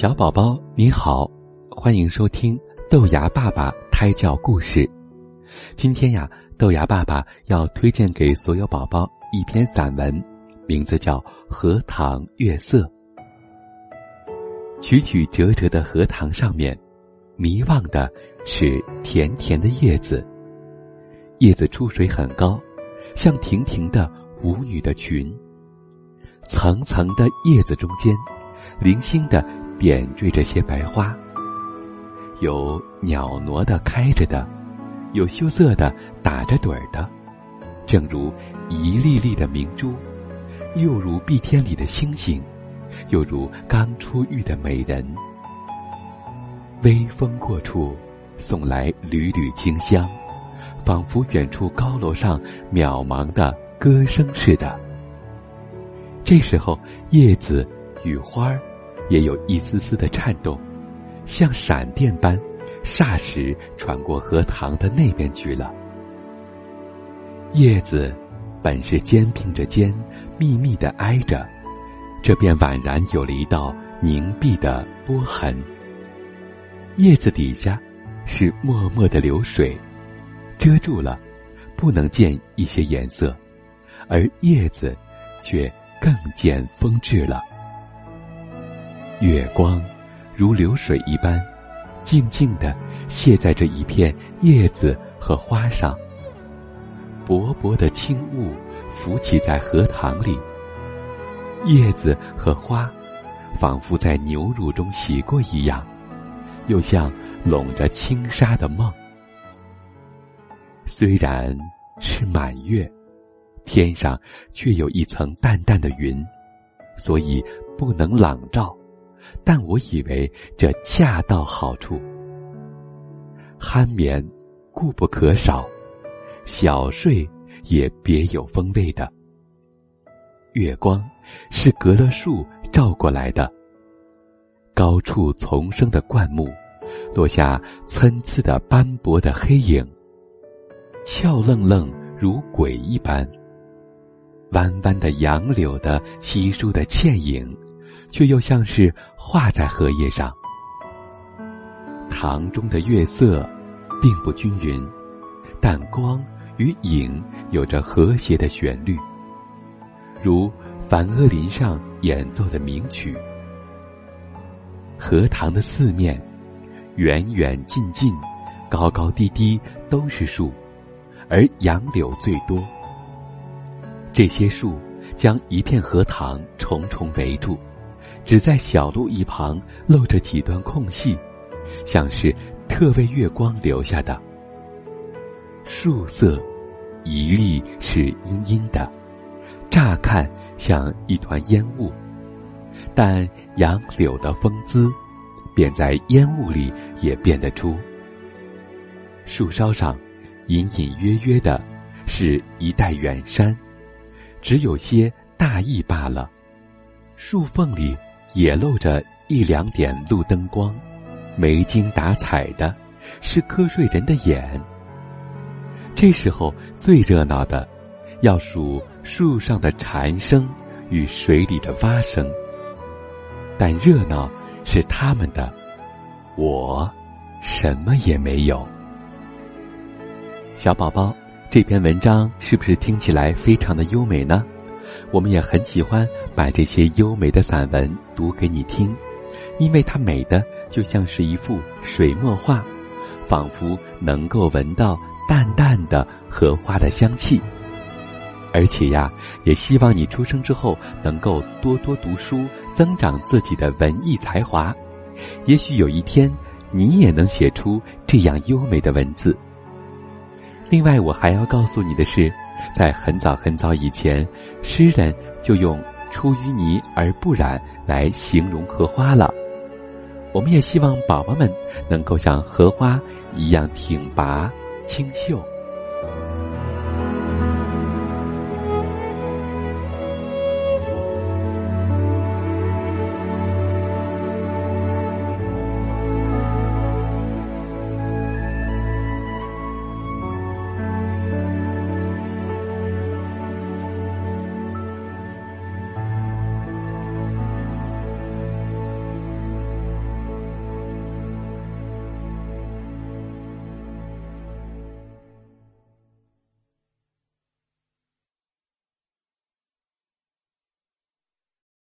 小宝宝你好，欢迎收听豆芽爸爸胎教故事。今天呀，豆芽爸爸要推荐给所有宝宝一篇散文，名字叫《荷塘月色》。曲曲折折的荷塘上面，迷望的是甜甜的叶子。叶子出水很高，像亭亭的舞女的裙。层层的叶子中间，零星的点缀着些白花。有袅娜的开着的，有羞涩的打着盹儿的，正如一粒粒的明珠，又如碧天里的星星，又如刚出浴的美人。微风过处，送来缕缕清香，仿佛远处高楼上渺茫的歌声似的。这时候，叶子与花儿也有一丝丝的颤动，像闪电般，霎时传过荷塘的那边去了。叶子本是肩并着肩，密密的挨着，这便宛然有了一道凝碧的波痕。叶子底下是脉脉的流水，遮住了，不能见一些颜色，而叶子却。更见风致了。月光如流水一般，静静地泻在这一片叶子和花上。薄薄的轻雾浮起在荷塘里，叶子和花仿佛在牛乳中洗过一样，又像笼着轻纱的梦。虽然是满月。天上却有一层淡淡的云，所以不能朗照。但我以为这恰到好处。酣眠固不可少，小睡也别有风味的。月光是隔了树照过来的。高处丛生的灌木，落下参差的斑驳的黑影，俏愣愣如鬼一般。弯弯的杨柳的稀疏的倩影，却又像是画在荷叶上。塘中的月色，并不均匀，但光与影有着和谐的旋律，如梵阿林上演奏的名曲。荷塘的四面，远远近近，高高低低都是树，而杨柳最多。这些树将一片荷塘重重围住，只在小路一旁露着几段空隙，像是特为月光留下的。树色一粒是阴阴的，乍看像一团烟雾，但杨柳的风姿，便在烟雾里也辨得出。树梢上，隐隐约约的，是一带远山。只有些大意罢了，树缝里也露着一两点路灯光，没精打采的，是瞌睡人的眼。这时候最热闹的，要数树上的蝉声与水里的蛙声。但热闹是他们的，我什么也没有。小宝宝。这篇文章是不是听起来非常的优美呢？我们也很喜欢把这些优美的散文读给你听，因为它美的就像是一幅水墨画，仿佛能够闻到淡淡的荷花的香气。而且呀，也希望你出生之后能够多多读书，增长自己的文艺才华。也许有一天，你也能写出这样优美的文字。另外，我还要告诉你的是，在很早很早以前，诗人就用“出淤泥而不染”来形容荷花了。我们也希望宝宝们能够像荷花一样挺拔、清秀。